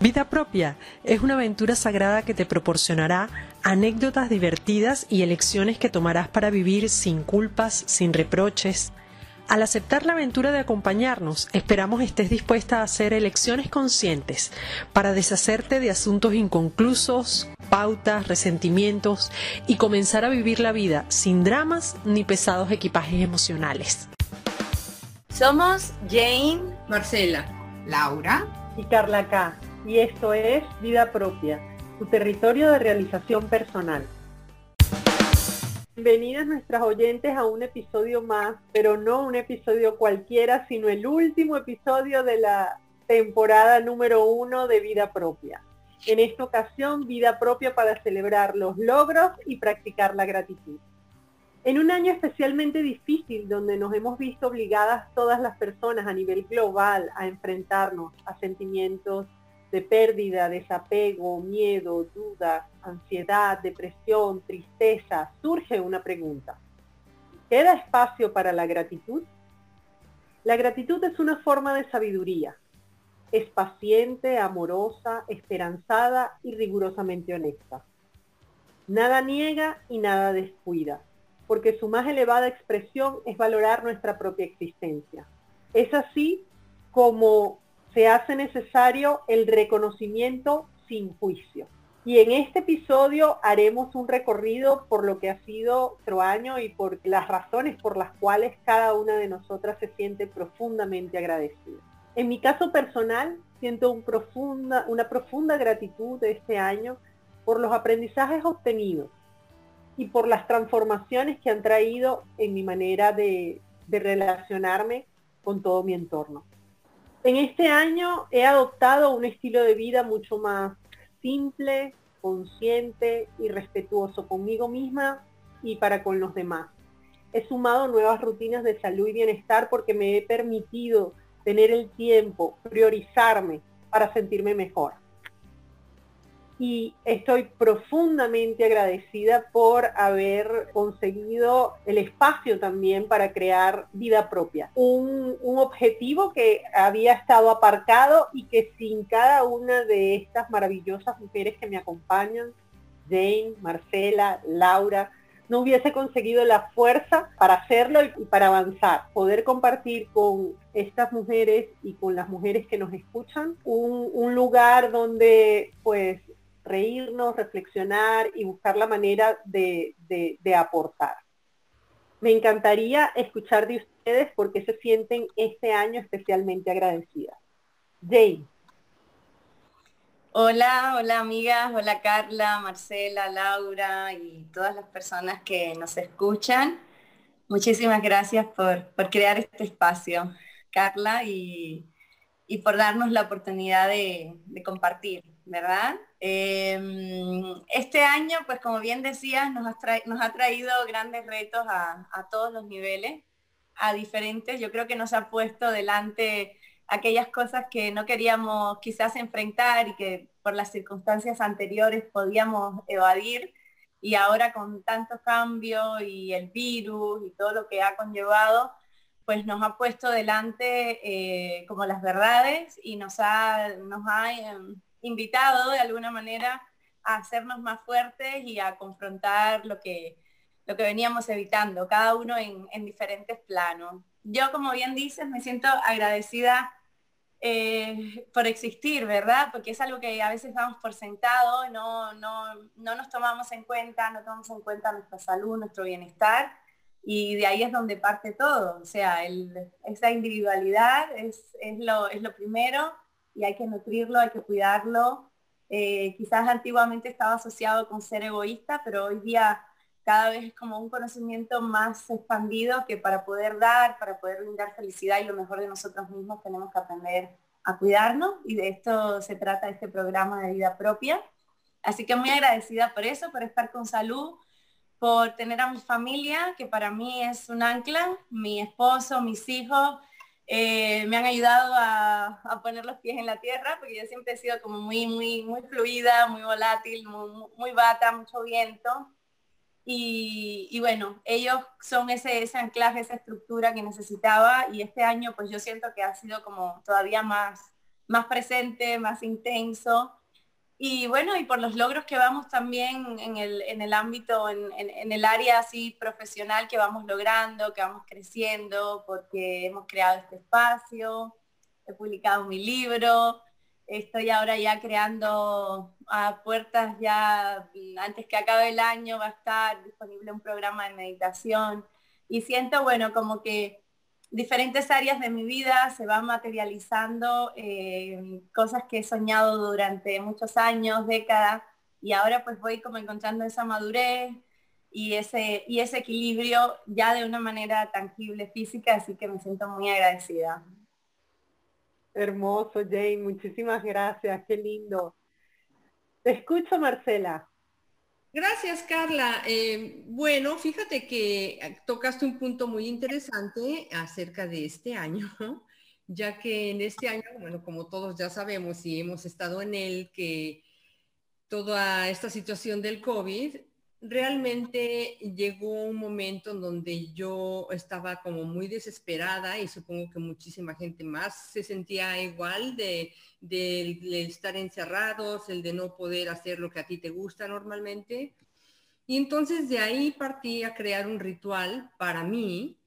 Vida propia es una aventura sagrada que te proporcionará anécdotas divertidas y elecciones que tomarás para vivir sin culpas, sin reproches. Al aceptar la aventura de acompañarnos, esperamos estés dispuesta a hacer elecciones conscientes para deshacerte de asuntos inconclusos, pautas, resentimientos y comenzar a vivir la vida sin dramas ni pesados equipajes emocionales. Somos Jane, Marcela, Laura y Carla K y esto es Vida Propia, tu territorio de realización personal. Bienvenidas nuestras oyentes a un episodio más, pero no un episodio cualquiera, sino el último episodio de la temporada número uno de Vida Propia. En esta ocasión, Vida Propia para celebrar los logros y practicar la gratitud. En un año especialmente difícil donde nos hemos visto obligadas todas las personas a nivel global a enfrentarnos a sentimientos de pérdida, desapego, miedo, dudas, ansiedad, depresión, tristeza, surge una pregunta. ¿Queda espacio para la gratitud? La gratitud es una forma de sabiduría. Es paciente, amorosa, esperanzada y rigurosamente honesta. Nada niega y nada descuida, porque su más elevada expresión es valorar nuestra propia existencia. Es así como se hace necesario el reconocimiento sin juicio. Y en este episodio haremos un recorrido por lo que ha sido nuestro año y por las razones por las cuales cada una de nosotras se siente profundamente agradecida. En mi caso personal, siento una profunda gratitud de este año por los aprendizajes obtenidos y por las transformaciones que han traído en mi manera de relacionarme con todo mi entorno. En este año he adoptado un estilo de vida mucho más simple, consciente y respetuoso conmigo misma y para con los demás. He sumado nuevas rutinas de salud y bienestar porque me he permitido tener el tiempo, priorizarme para sentirme mejor y estoy profundamente agradecida por haber conseguido el espacio también para crear vida propia. Un, objetivo que había estado aparcado y que sin cada una de estas maravillosas mujeres que me acompañan, Jane, Marcela, Laura, no hubiese conseguido la fuerza para hacerlo y para avanzar. Poder compartir con estas mujeres y con las mujeres que nos escuchan un, un lugar donde pues reírnos, reflexionar y buscar la manera de, aportar. Me encantaría escuchar de ustedes por qué se sienten este año especialmente agradecidas. Jane. Hola, hola amigas, hola Carla, Marcela, Laura y todas las personas que nos escuchan. Muchísimas gracias por, crear este espacio, Carla, y, por darnos la oportunidad de compartir, ¿verdad? Em, este año, pues como bien decías, nos ha, traído grandes retos a, todos los niveles, a diferentes. Yo creo que nos ha puesto delante aquellas cosas que no queríamos quizás enfrentar y que por las circunstancias anteriores podíamos evadir. Y ahora con tanto cambio y el virus y todo lo que ha conllevado, pues nos ha puesto delante eh, como las verdades y nos ha, nos ha em, invitado de alguna manera a hacernos más fuertes y a confrontar lo que, lo que veníamos evitando, cada uno en, diferentes planos. Yo, como bien dices, me siento agradecida eh, por existir, ¿verdad? Porque es algo que a veces damos por sentado, no, no, no nos tomamos en cuenta, no tomamos en cuenta nuestra salud, nuestro bienestar, y de ahí es donde parte todo. O sea, esa individualidad es, es, lo, es lo primero y hay que nutrirlo, hay que cuidarlo. Eh, quizás antiguamente estaba asociado con ser egoísta, pero hoy día cada vez es como un conocimiento más expandido que para poder dar, para poder brindar felicidad y lo mejor de nosotros mismos tenemos que aprender a cuidarnos y de esto se trata este programa de vida propia. Así que muy agradecida por eso, por estar con salud, por tener a mi familia, que para mí es un ancla, mi esposo, mis hijos, eh, me han ayudado a, poner los pies en la tierra, porque yo siempre he sido como muy, muy, muy fluida, muy volátil, muy, bata, mucho viento. Y, bueno, ellos son ese, ese anclaje, esa estructura que necesitaba y este año pues yo siento que ha sido como todavía más, más presente, más intenso. Y bueno, y por los logros que vamos también en el, en el ámbito, en, en, el área así profesional que vamos logrando, que vamos creciendo, porque hemos creado este espacio, he publicado mi libro, estoy ahora ya creando a puertas ya, antes que acabe el año va a estar disponible un programa de meditación. Y siento, bueno, como que diferentes áreas de mi vida se van materializando, eh, cosas que he soñado durante muchos años, décadas, y ahora pues voy como encontrando esa madurez y ese, y ese equilibrio ya de una manera tangible, física, así que me siento muy agradecida. Hermoso, Jane, muchísimas gracias, qué lindo. Te escucho, Marcela. Gracias, Carla. Eh, bueno, fíjate que tocaste un punto muy interesante acerca de este año, ya que en este año, bueno, como todos ya sabemos y hemos estado en él, que toda esta situación del COVID realmente llegó un momento en donde yo estaba como muy desesperada y supongo que muchísima gente más se sentía igual de, estar encerrados, el de no poder hacer lo que a ti te gusta normalmente. Y entonces de ahí partí a crear un ritual para mí,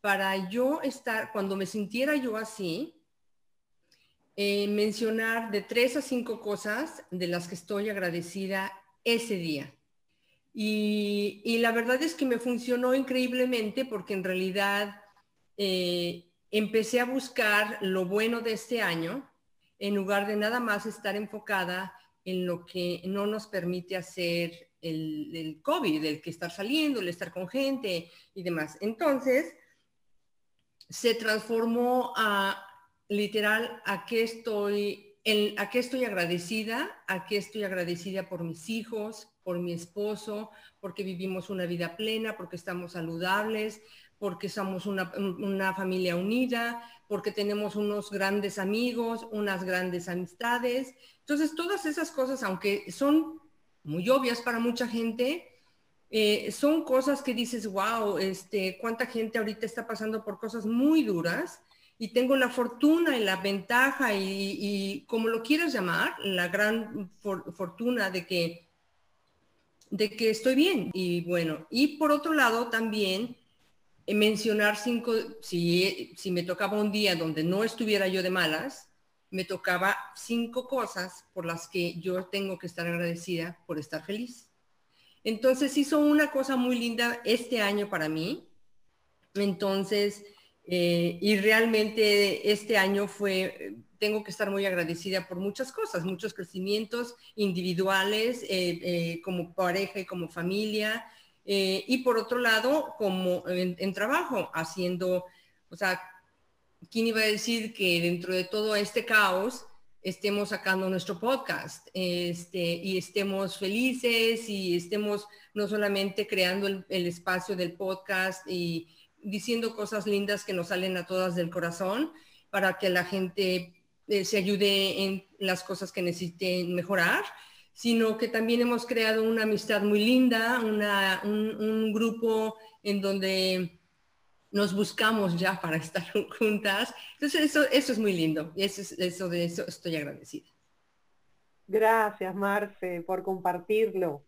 para yo estar, cuando me sintiera yo así, eh, mencionar de tres a cinco cosas de las que estoy agradecida ese día y, la verdad es que me funcionó increíblemente porque en realidad eh, empecé a buscar lo bueno de este año en lugar de nada más estar enfocada en lo que no nos permite hacer el, el, COVID, el que estar saliendo, el estar con gente y demás. Entonces, se transformó a literal a qué estoy, a qué estoy agradecida, a qué estoy agradecida por mis hijos, por mi esposo, porque vivimos una vida plena, porque estamos saludables, porque somos una, familia unida, porque tenemos unos grandes amigos, unas grandes amistades. Entonces, todas esas cosas, aunque son muy obvias para mucha gente, eh, son cosas que dices, wow, este, cuánta gente ahorita está pasando por cosas muy duras y tengo la fortuna y la ventaja y, como lo quieras llamar, la gran fortuna de que de que estoy bien. Y bueno, y por otro lado también eh, mencionar cinco, si, si me tocaba un día donde no estuviera yo de malas, me tocaba cinco cosas por las que yo tengo que estar agradecida por estar feliz. Entonces hizo una cosa muy linda este año para mí. Entonces, eh, y realmente este año fue tengo que estar muy agradecida por muchas cosas, muchos crecimientos individuales, eh, eh, como pareja y como familia, eh, y por otro lado, como en, trabajo, haciendo, o sea, ¿quién iba a decir que dentro de todo este caos estemos sacando nuestro podcast este, y estemos felices y estemos no solamente creando el, el espacio del podcast y diciendo cosas lindas que nos salen a todas del corazón para que la gente eh, se ayude en las cosas que necesiten mejorar, sino que también hemos creado una amistad muy linda, un, grupo en donde nos buscamos ya para estar juntas. Entonces eso, eso es muy lindo y eso, eso de eso estoy agradecida. Gracias, Marce, por compartirlo.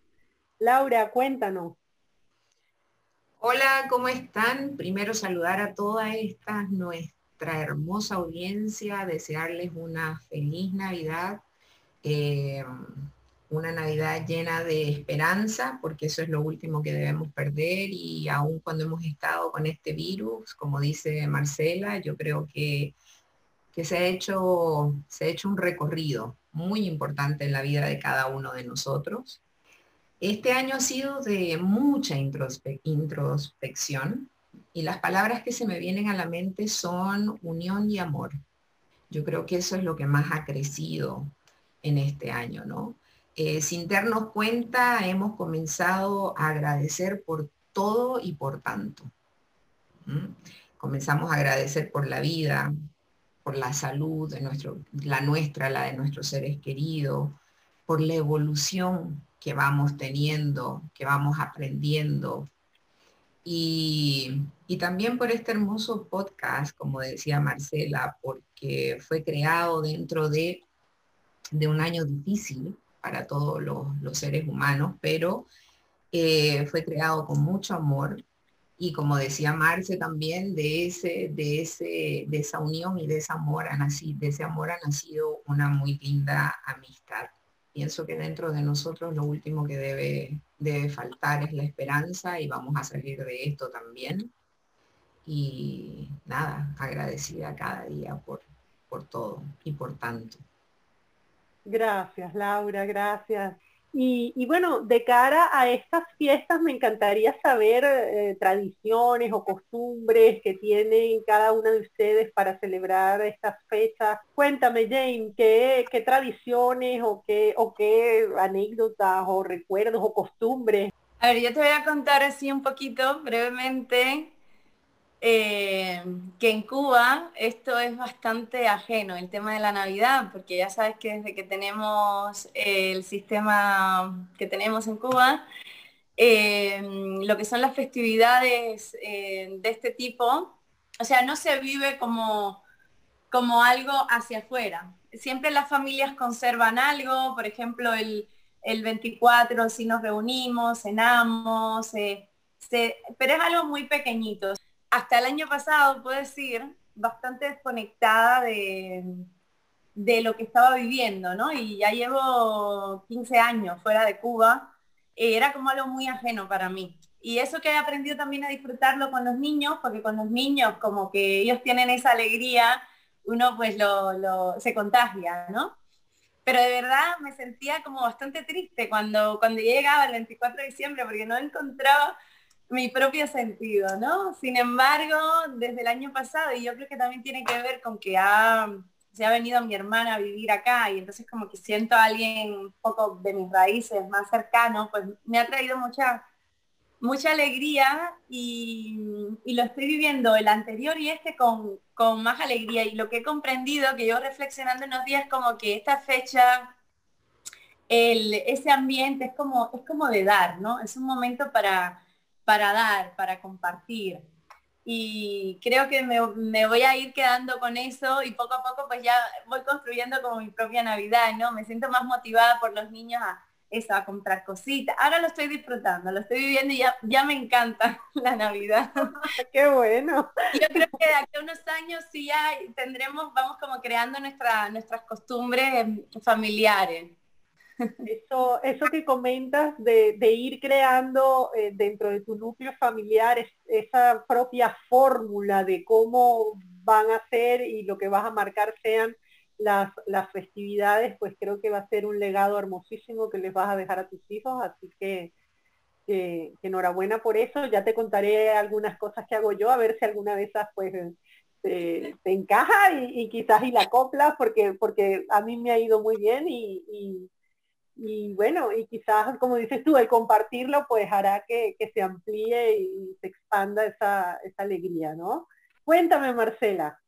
Laura, cuéntanos. Hola, ¿cómo están? Primero saludar a todas estas nuestras hermosa audiencia, desearles una feliz Navidad, eh, una Navidad llena de esperanza, porque eso es lo último que debemos perder y aún cuando hemos estado con este virus, como dice Marcela, yo creo que, que se, ha hecho, se ha hecho un recorrido muy importante en la vida de cada uno de nosotros. Este año ha sido de mucha introspección, y las palabras que se me vienen a la mente son unión y amor. Yo creo que eso es lo que más ha crecido en este año, ¿no? Eh, sin darnos cuenta, hemos comenzado a agradecer por todo y por tanto. Comenzamos a agradecer por la vida, por la salud de nuestro, la nuestra, la de nuestros seres queridos, por la evolución que vamos teniendo, que vamos aprendiendo, y, también por este hermoso podcast, como decía Marcela, porque fue creado dentro de, de un año difícil para todos los, seres humanos, pero eh, fue creado con mucho amor y como decía Marce también, de, ese, de, ese, de esa unión y de ese amor ha nacido, de ese amor ha nacido una muy linda amistad. Pienso que dentro de nosotros lo último que debe, debe faltar es la esperanza y vamos a salir de esto también. Y nada, agradecida cada día por, por todo y por tanto. Gracias, Laura, gracias. Y, bueno, de cara a estas fiestas me encantaría saber eh, tradiciones o costumbres que tienen cada una de ustedes para celebrar estas fechas. Cuéntame, Jane, ¿qué, qué tradiciones o qué, o qué anécdotas o recuerdos o costumbres? A ver, yo te voy a contar así un poquito brevemente eh, que en Cuba esto es bastante ajeno, el tema de la Navidad, porque ya sabes que desde que tenemos el sistema que tenemos en Cuba, eh, lo que son las festividades eh, de este tipo, o sea, no se vive como, como algo hacia afuera. Siempre las familias conservan algo, por ejemplo, el, 24 si nos reunimos, cenamos, pero es algo muy pequeñito hasta el año pasado, puedo decir, bastante desconectada de, de lo que estaba viviendo, ¿no? Y ya llevo 15 años fuera de Cuba, eh, era como algo muy ajeno para mí. Y eso que he aprendido también a disfrutarlo con los niños, porque con los niños como que ellos tienen esa alegría, uno pues lo, se contagia, ¿no? Pero de verdad me sentía como bastante triste cuando, cuando llegaba el 24 de diciembre, porque no encontraba mi propio sentido, ¿no? Sin embargo, desde el año pasado, y yo creo que también tiene que ver con que ha, se ha venido mi hermana a vivir acá y entonces como que siento a alguien un poco de mis raíces más cercano, pues me ha traído mucha, mucha alegría y, lo estoy viviendo el anterior y este con, con más alegría. Y lo que he comprendido, que yo reflexionando unos días, como que esta fecha, el, ese ambiente es como, es como de dar, ¿no? Es un momento para para dar, para compartir. Y creo que me, voy a ir quedando con eso y poco a poco pues ya voy construyendo como mi propia Navidad, ¿no? Me siento más motivada por los niños a eso, a comprar cositas. Ahora lo estoy disfrutando, lo estoy viviendo y ya, ya me encanta la Navidad. Qué bueno. Yo creo que de aquí a unos años sí ya tendremos, vamos como creando nuestra, nuestras costumbres familiares. Eso, eso que comentas de, ir creando eh, dentro de tu núcleo familiar esa propia fórmula de cómo van a ser y lo que vas a marcar sean las, las festividades, pues creo que va a ser un legado hermosísimo que les vas a dejar a tus hijos, así que, enhorabuena por eso, ya te contaré algunas cosas que hago yo, a ver si alguna de esas pues te, encaja y, quizás y la copla, porque, porque a mí me ha ido muy bien y bueno, y quizás, como dices tú, el compartirlo pues hará que, se amplíe y se expanda esa, alegría, ¿no? Cuéntame, Marcela.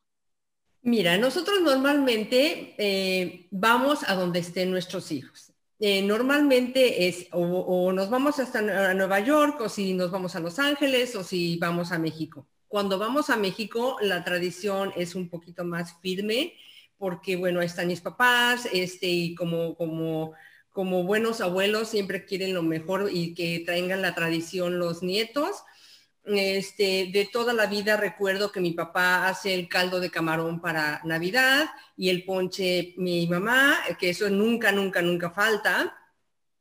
Mira, nosotros normalmente eh, vamos a donde estén nuestros hijos. Eh, normalmente es o, nos vamos hasta Nueva York o si nos vamos a Los Ángeles o si vamos a México. Cuando vamos a México, la tradición es un poquito más firme porque, bueno, están mis papás, este, y como, como como buenos abuelos siempre quieren lo mejor y que traigan la tradición los nietos. Este, de toda la vida recuerdo que mi papá hace el caldo de camarón para Navidad y el ponche mi mamá, que eso nunca, nunca, nunca falta.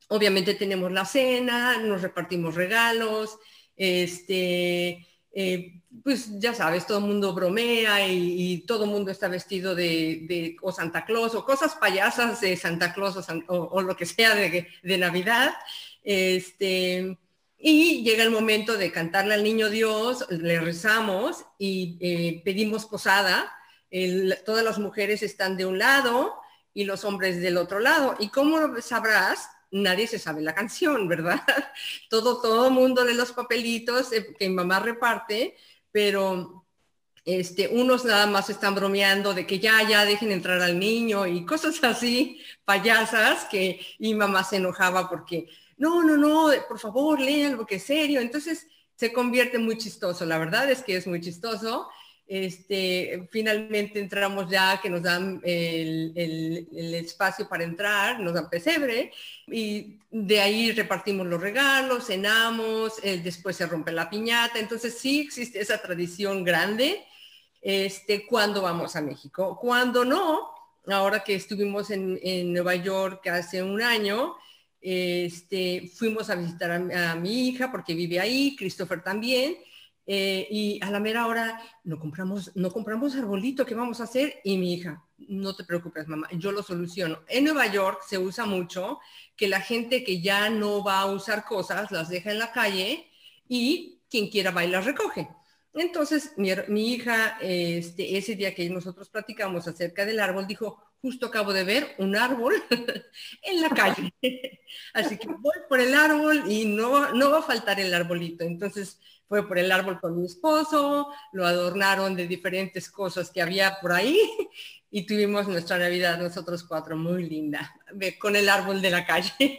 Obviamente tenemos la cena, nos repartimos regalos, este, eh, pues ya sabes, todo el mundo bromea y, todo el mundo está vestido de, o Santa Claus o cosas payasas de Santa Claus o, lo que sea de, Navidad. Este, y llega el momento de cantarle al niño Dios, le rezamos y eh, pedimos posada. todas las mujeres están de un lado y los hombres del otro lado. Y como sabrás, nadie se sabe la canción, ¿verdad? Todo, todo mundo lee los papelitos eh, que mamá reparte, pero este, unos nada más están bromeando de que ya, ya dejen entrar al niño y cosas así, payasas, que y mamá se enojaba porque, no, no, no, por favor, lean algo que es serio. Entonces, se convierte muy chistoso. La verdad es que es muy chistoso. Este, finalmente entramos ya que nos dan el, espacio para entrar, nos dan pesebre y de ahí repartimos los regalos, cenamos, después se rompe la piñata. Entonces sí existe esa tradición grande este, cuando vamos a México. Cuando no, ahora que estuvimos en, en Nueva York hace un año, este, fuimos a visitar a, mi hija porque vive ahí, Christopher también, eh, y a la mera hora no compramos, no compramos arbolito, ¿qué vamos a hacer? Y mi hija, no te preocupes, mamá, yo lo soluciono. En Nueva York se usa mucho que la gente que ya no va a usar cosas las deja en la calle y quien quiera va y las recoge. Entonces, mi, hija, este, ese día que nosotros platicamos acerca del árbol, dijo, justo acabo de ver un árbol en la calle. Así que voy por el árbol y no, no va a faltar el arbolito. Entonces fue por el árbol con mi esposo, lo adornaron de diferentes cosas que había por ahí y tuvimos nuestra Navidad nosotros cuatro muy linda, con el árbol de la calle.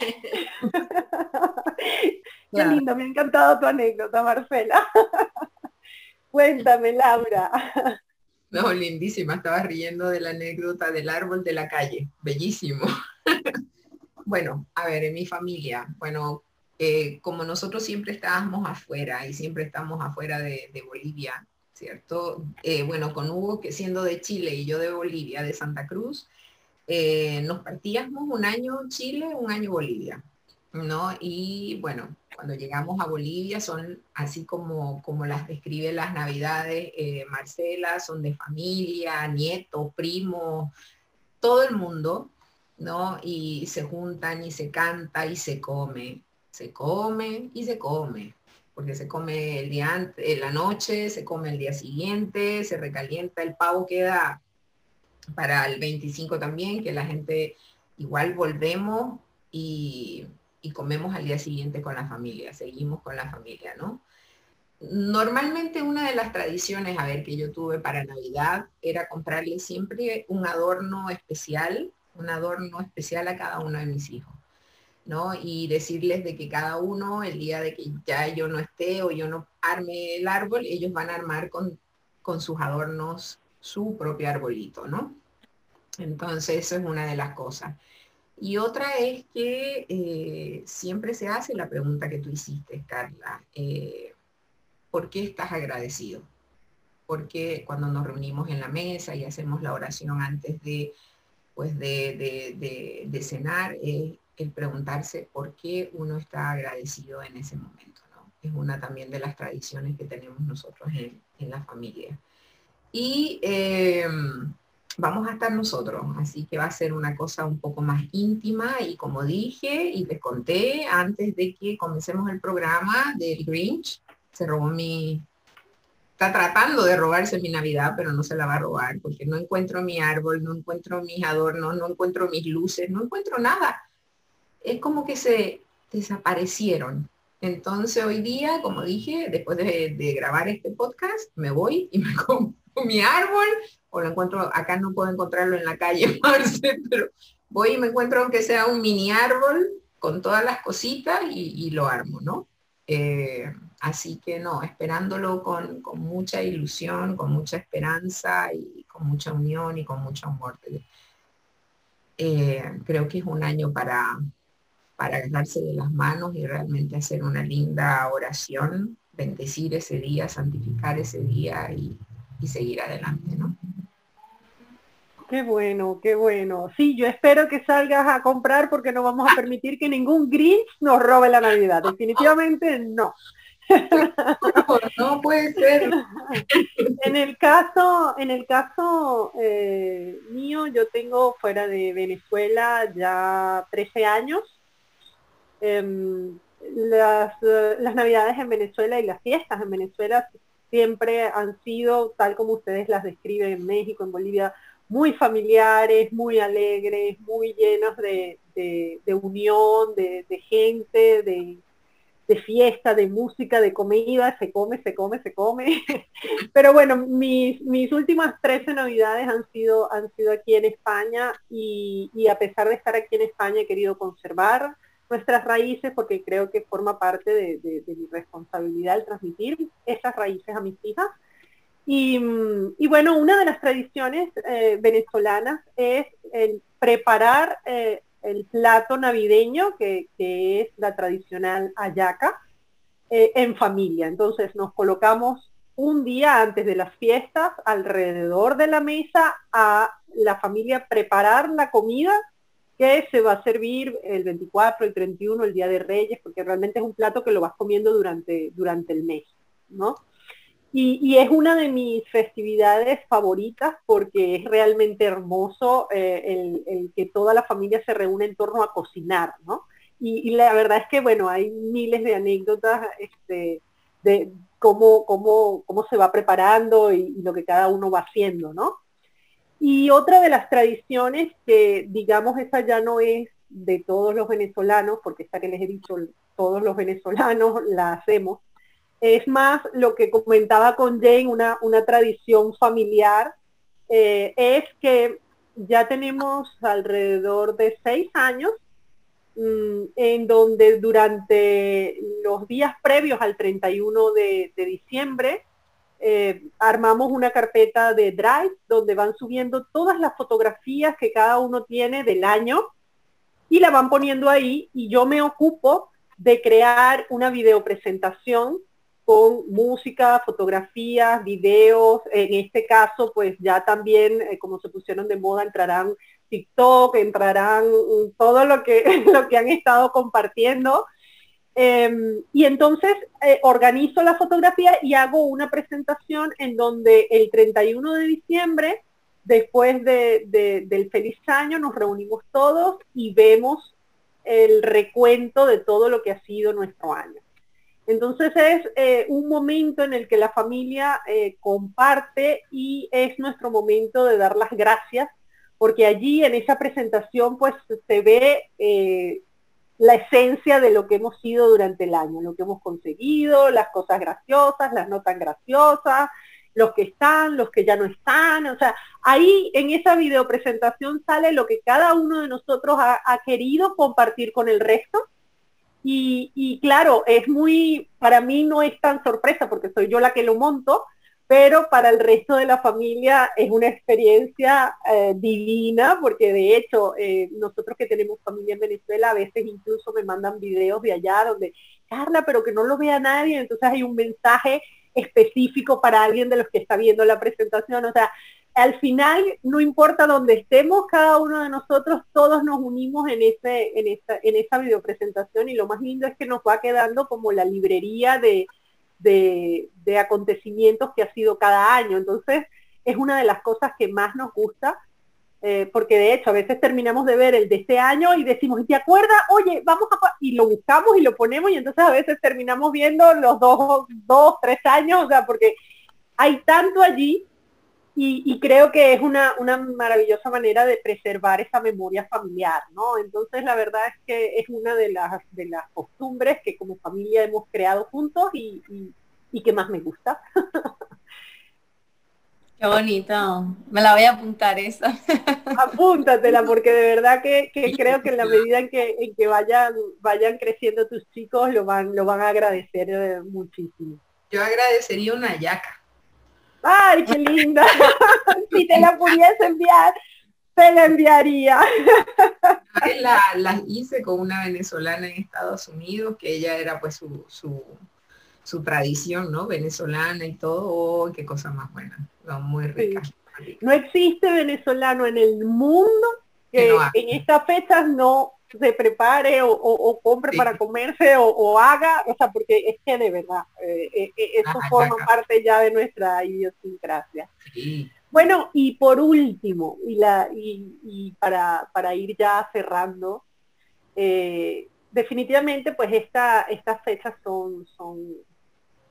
Qué lindo, me ha encantado tu anécdota, Marcela. Cuéntame, Laura. No, lindísima, estaba riendo de la anécdota del árbol de la calle, bellísimo. bueno, a ver, en mi familia, bueno, eh, como nosotros siempre estábamos afuera y siempre estamos afuera de, Bolivia, ¿cierto? Eh, bueno, con Hugo, que siendo de Chile y yo de Bolivia, de Santa Cruz, eh, nos partíamos un año Chile, un año Bolivia, ¿no? Y bueno, cuando llegamos a Bolivia son así como, como las describe las navidades Marcela, son de familia, nieto, primo, todo el mundo, ¿no? Y se juntan y se canta y se come, se come y se come, porque se come el día antes, la noche, se come el día siguiente, se recalienta, el pavo queda para el 25 también, que la gente igual volvemos y y comemos al día siguiente con la familia, seguimos con la familia, ¿no? Normalmente una de las tradiciones, a ver, que yo tuve para Navidad era comprarle siempre un adorno especial, un adorno especial a cada uno de mis hijos, ¿no? Y decirles de que cada uno, el día de que ya yo no esté o yo no arme el árbol, ellos van a armar con, con sus adornos su propio arbolito, ¿no? Entonces, eso es una de las cosas. Y otra es que eh, siempre se hace la pregunta que tú hiciste, Carla, eh, ¿por qué estás agradecido? Porque cuando nos reunimos en la mesa y hacemos la oración antes de, pues de, de, cenar, es el preguntarse por qué uno está agradecido en ese momento. ¿no? Es una también de las tradiciones que tenemos nosotros en, en la familia. Y em, vamos a estar nosotros, así que va a ser una cosa un poco más íntima y como dije y les conté antes de que comencemos el programa del Grinch, se robó mi, está tratando de robarse mi Navidad, pero no se la va a robar porque no encuentro mi árbol, no encuentro mis adornos, no encuentro mis luces, no encuentro nada. Es como que se desaparecieron. Entonces hoy día, como dije, después de, grabar este podcast, me voy y me compro mi árbol, o lo encuentro, acá no puedo encontrarlo en la calle, Marce, pero voy y me encuentro aunque sea un mini árbol con todas las cositas y, lo armo, ¿no? Eh, así que no, esperándolo con, mucha ilusión, con mucha esperanza y con mucha unión y con mucho amor. Eh, creo que es un año para, para agarrarse de las manos y realmente hacer una linda oración, bendecir ese día, santificar ese día y, y seguir adelante, ¿no? Qué bueno, qué bueno. Sí, yo espero que salgas a comprar porque no vamos a permitir que ningún Grinch nos robe la Navidad. Definitivamente no. No puede ser. En el caso, en el caso eh, mío, yo tengo fuera de Venezuela ya 13 años. Las, las navidades en Venezuela y las fiestas en Venezuela siempre han sido, tal como ustedes las describen en México, en Bolivia, muy familiares, muy alegres, muy llenos de, unión, de, gente, de, fiesta, de música, de comida, se come, se come, se come. Pero bueno, mis, mis últimas 13 navidades han sido, han sido aquí en España y, y, a pesar de estar aquí en España he querido conservar nuestras raíces, porque creo que forma parte de, mi responsabilidad el transmitir esas raíces a mis hijas. Y, bueno, una de las tradiciones eh, venezolanas es el preparar eh, el plato navideño, que, es la tradicional ayaca, eh, en familia. Entonces nos colocamos un día antes de las fiestas alrededor de la mesa a la familia preparar la comida que se va a servir el 24, el 31, el Día de Reyes, porque realmente es un plato que lo vas comiendo durante, durante el mes, ¿no? Y, es una de mis festividades favoritas porque es realmente hermoso eh, el, que toda la familia se reúne en torno a cocinar, ¿no? Y, la verdad es que, bueno, hay miles de anécdotas este, de cómo, cómo, cómo se va preparando y, y, lo que cada uno va haciendo, ¿no? Y otra de las tradiciones que, digamos, esa ya no es de todos los venezolanos, porque esta que les he dicho, todos los venezolanos la hacemos, es más lo que comentaba con Jane, una, una tradición familiar, eh, es que ya tenemos alrededor de seis años mm, en donde durante los días previos al 31 de, de diciembre eh, armamos una carpeta de Drive donde van subiendo todas las fotografías que cada uno tiene del año y la van poniendo ahí y yo me ocupo de crear una videopresentación con música, fotografías, videos. En este caso, pues ya también, eh, como se pusieron de moda, entrarán TikTok, entrarán todo lo que, lo que han estado compartiendo. Em, y entonces eh, organizo la fotografía y hago una presentación en donde el 31 de diciembre, después del feliz año, nos reunimos todos y vemos el recuento de todo lo que ha sido nuestro año. Entonces es eh, un momento en el que la familia eh, comparte y es nuestro momento de dar las gracias, porque allí en esa presentación pues se ve la esencia de lo que hemos sido durante el año, lo que hemos conseguido, las cosas graciosas, las no tan graciosas, los que están, los que ya no están, o sea, ahí en esa videopresentación sale lo que cada uno de nosotros ha querido compartir con el resto. Y, claro, es muy, para mí no es tan sorpresa porque soy yo la que lo monto, pero para el resto de la familia es una experiencia eh, divina, porque de hecho eh, nosotros que tenemos familia en Venezuela a veces incluso me mandan videos de allá donde, Carla, pero que no lo vea nadie, entonces hay un mensaje específico para alguien de los que está viendo la presentación, o sea, al final, no importa dónde estemos, cada uno de nosotros, todos nos unimos en, ese, en, esa, en esa videopresentación y lo más lindo es que nos va quedando como la librería de, de, acontecimientos que ha sido cada año. Entonces, es una de las cosas que más nos gusta, eh, porque de hecho a veces terminamos de ver el de este año y decimos, ¿te acuerdas? Oye, vamos a... Y lo buscamos y lo ponemos y entonces a veces terminamos viendo los dos, dos tres años, o sea, porque hay tanto allí y, creo que es una, maravillosa manera de preservar esa memoria familiar, ¿no? Entonces la verdad es que es una de las, de las costumbres que como familia hemos creado juntos y, que más me gusta. Qué bonito. Me la voy a apuntar esa. Apúntatela, porque de verdad que, creo que en la medida en que, en que vayan, vayan creciendo tus chicos, lo van, lo van a agradecer eh, muchísimo. Yo agradecería una yaca. ¡Ay, qué linda! si te la pudiese enviar, te la enviaría. La, la, hice con una venezolana en Estados Unidos, que ella era pues su, su, tradición, ¿no? Venezolana y todo. Oh, qué cosa más buena. muy rica. No existe venezolano en el mundo que, en estas fechas no se prepare o, compre para comerse o, haga, o sea, porque es que de verdad, eh, eh, eh, eso forma parte ya de nuestra idiosincrasia. Bueno, y por último, y, la, y, para, para, ir ya cerrando, definitivamente pues esta, estas fechas son, son,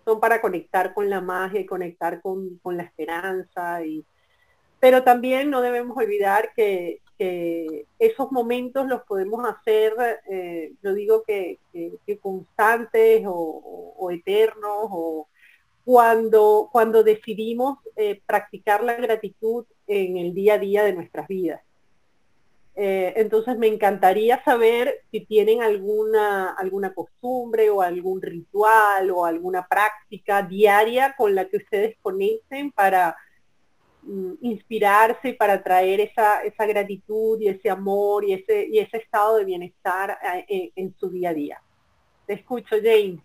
son para conectar con la magia y conectar con, con la esperanza y pero también no debemos olvidar que, esos momentos los podemos hacer, eh, yo digo que, constantes o, eternos, o cuando, cuando decidimos eh, practicar la gratitud en el día a día de nuestras vidas. Eh, entonces me encantaría saber si tienen alguna, alguna costumbre o algún ritual o alguna práctica diaria con la que ustedes conecten para inspirarse y para traer esa, esa gratitud y ese amor y ese, y ese estado de bienestar eh, en, su día a día. Te escucho, Jane.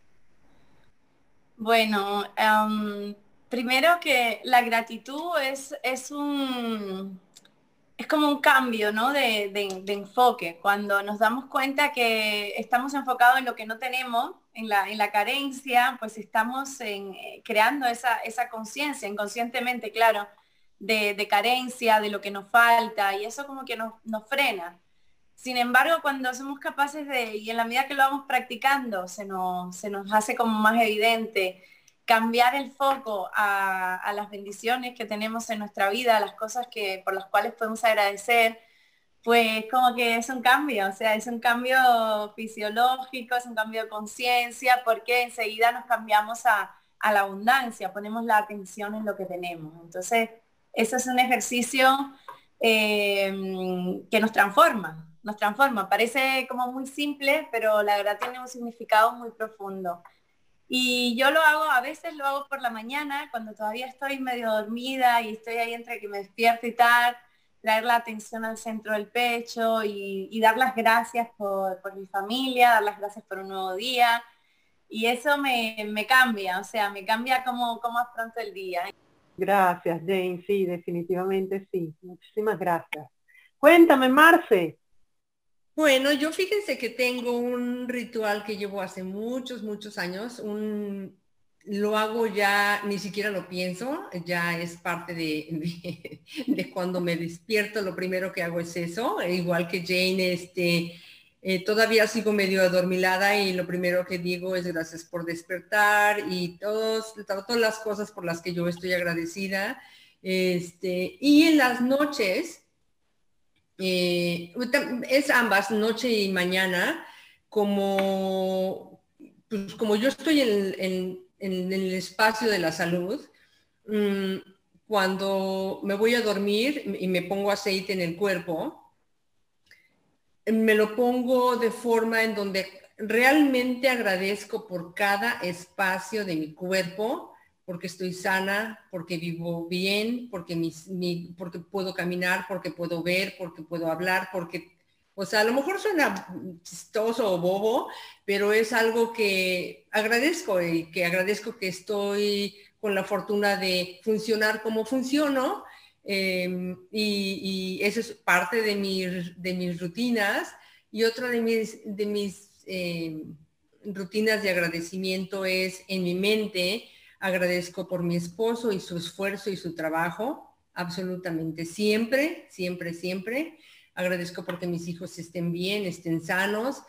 Bueno, em, primero que la gratitud es, es un es como un cambio ¿no? de, enfoque, cuando nos damos cuenta que estamos enfocados en lo que no tenemos, en la, en la carencia, pues estamos en, eh, creando esa, esa conciencia, inconscientemente, claro, de, carencia, de lo que nos falta, y eso como que nos, nos frena. Sin embargo, cuando somos capaces de, y en la medida que lo vamos practicando, se nos, se nos hace como más evidente cambiar el foco a, las bendiciones que tenemos en nuestra vida, a las cosas que, por las cuales podemos agradecer, pues como que es un cambio, o sea, es un cambio fisiológico, es un cambio de conciencia, porque enseguida nos cambiamos a, la abundancia, ponemos la atención en lo que tenemos. Entonces, eso es un ejercicio eh, que nos transforma, nos transforma. Parece como muy simple, pero la verdad tiene un significado muy profundo. Y yo lo hago, a veces lo hago por la mañana, cuando todavía estoy medio dormida y estoy ahí entre que me despierto y tal, traer la atención al centro del pecho y, dar las gracias por, mi familia, dar las gracias por un nuevo día. Y eso me, cambia, o sea, me cambia como, como pronto el día. Gracias, Jane, sí, definitivamente sí. Muchísimas gracias. Cuéntame, Marce, bueno, yo fíjense que tengo un ritual que llevo hace muchos, muchos años. Un, lo hago ya, ni siquiera lo pienso, ya es parte de, de, cuando me despierto, lo primero que hago es eso, igual que Jane, este, eh, todavía sigo medio adormilada y lo primero que digo es gracias por despertar y todos, todas las cosas por las que yo estoy agradecida. Este, y en las noches, eh, es ambas, noche y mañana, como, pues, como yo estoy en, el espacio de la salud, mm, cuando me voy a dormir y me pongo aceite en el cuerpo, me lo pongo de forma en donde realmente agradezco por cada espacio de mi cuerpo, porque estoy sana, porque vivo bien, porque, puedo caminar, porque puedo ver, porque puedo hablar, porque, o sea, a lo mejor suena chistoso o bobo, pero es algo que agradezco y que agradezco que estoy con la fortuna de funcionar como funciono. Em, y, eso es parte de, de mis rutinas. Y otra de mis, de mis em, rutinas de agradecimiento es en mi mente Agradezco por mi esposo y su esfuerzo y su trabajo, absolutamente siempre, siempre, siempre. Agradezco porque mis hijos estén bien, estén sanos.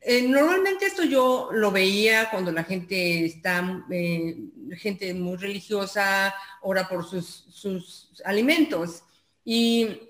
Eh, normalmente esto yo lo veía cuando la gente está, eh, gente muy religiosa, ora por sus, sus alimentos. Y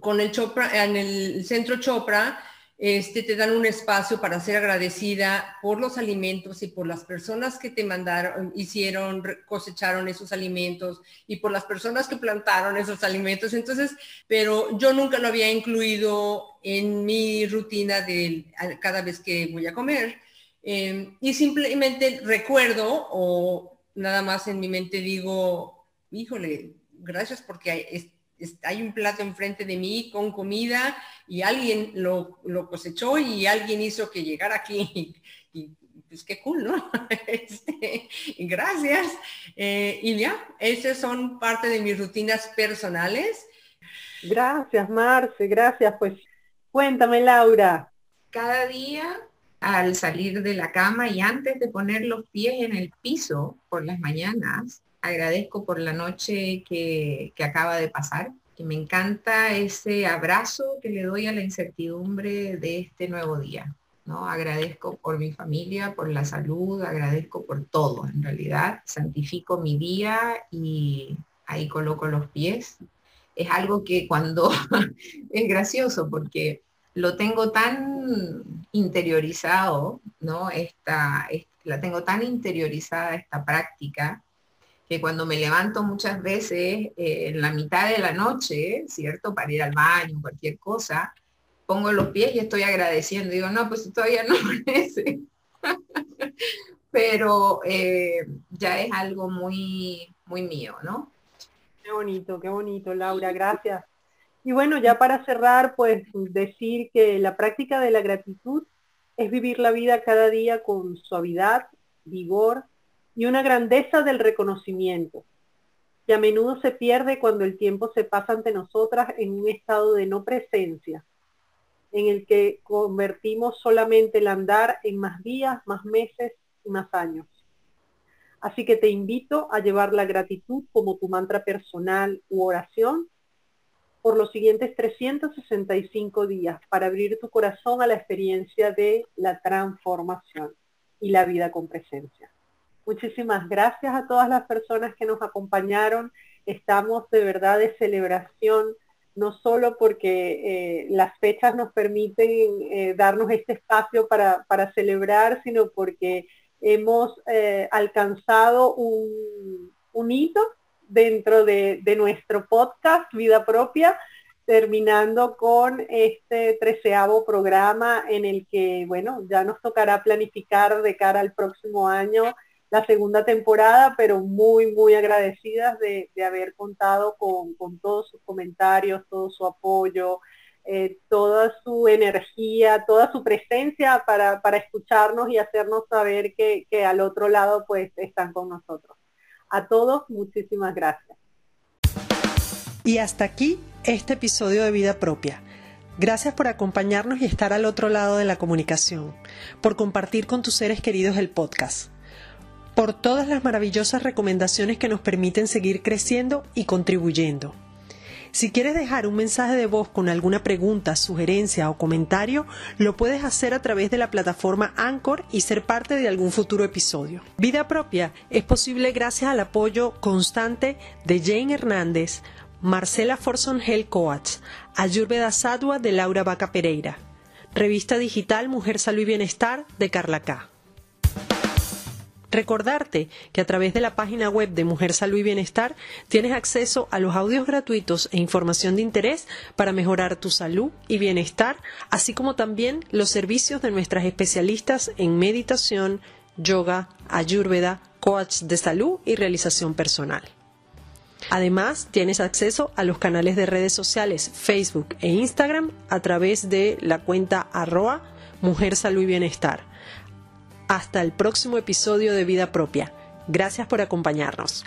con el Chopra, en el centro Chopra, este, te dan un espacio para ser agradecida por los alimentos y por las personas que te mandaron, hicieron, cosecharon esos alimentos y por las personas que plantaron esos alimentos. Entonces, pero yo nunca lo había incluido en mi rutina de cada vez que voy a comer. Em, y simplemente recuerdo o nada más en mi mente digo, híjole, gracias porque hay un plato enfrente de mí con comida y alguien lo, cosechó y alguien hizo que llegara aquí. Y, pues qué cool, ¿no? Este, gracias. Eh, y ya, esas son parte de mis rutinas personales. Gracias, Marce, gracias. Pues cuéntame, Laura. Cada día al salir de la cama y antes de poner los pies en el piso por las mañanas, agradezco por la noche que, acaba de pasar, que me encanta ese abrazo que le doy a la incertidumbre de este nuevo día. ¿no? Agradezco por mi familia, por la salud, agradezco por todo, en realidad. Santifico mi día y ahí coloco los pies. Es algo que cuando es gracioso porque lo tengo tan interiorizado, ¿no? Esta, la tengo tan interiorizada esta práctica que cuando me levanto muchas veces eh, en la mitad de la noche, ¿cierto? Para ir al baño, cualquier cosa, pongo los pies y estoy agradeciendo. Digo, no, pues todavía no amanece. Pero eh, ya es algo muy, muy mío, ¿no? Qué bonito, qué bonito, Laura, gracias. Y bueno, ya para cerrar, pues decir que la práctica de la gratitud es vivir la vida cada día con suavidad, vigor y una grandeza del reconocimiento, que a menudo se pierde cuando el tiempo se pasa ante nosotras en un estado de no presencia, en el que convertimos solamente el andar en más días, más meses y más años. Así que te invito a llevar la gratitud como tu mantra personal u oración por los siguientes 365 días para abrir tu corazón a la experiencia de la transformación y la vida con presencia. Muchísimas gracias a todas las personas que nos acompañaron. Estamos de verdad de celebración, no solo porque eh, las fechas nos permiten eh, darnos este espacio para, celebrar, sino porque hemos eh, alcanzado un, hito dentro de, de, nuestro podcast Vida Propia, terminando con este treceavo programa en el que, bueno, ya nos tocará planificar de cara al próximo año la segunda temporada, pero muy, muy agradecidas de, haber contado con, todos sus comentarios, todo su apoyo, eh, toda su energía, toda su presencia para, escucharnos y hacernos saber que, que al otro lado pues están con nosotros. A todos, muchísimas gracias. Y hasta aquí este episodio de Vida Propia. Gracias por acompañarnos y estar al otro lado de la comunicación, por compartir con tus seres queridos el podcast por todas las maravillosas recomendaciones que nos permiten seguir creciendo y contribuyendo. Si quieres dejar un mensaje de voz con alguna pregunta, sugerencia o comentario, lo puedes hacer a través de la plataforma Anchor y ser parte de algún futuro episodio. Vida propia es posible gracias al apoyo constante de Jane Hernández, Marcela Forson Hell Coats, Ayurveda Sadua de Laura Vaca Pereira, Revista Digital Mujer Salud y Bienestar de Carla K. Recordarte que a través de la página web de Mujer Salud y Bienestar tienes acceso a los audios gratuitos e información de interés para mejorar tu salud y bienestar, así como también los servicios de nuestras especialistas en meditación, yoga, ayurveda, coach de salud y realización personal. Además, tienes acceso a los canales de redes sociales Facebook e Instagram a través de la cuenta arroba Mujer Salud y Bienestar hasta el próximo episodio de Vida Propia. Gracias por acompañarnos.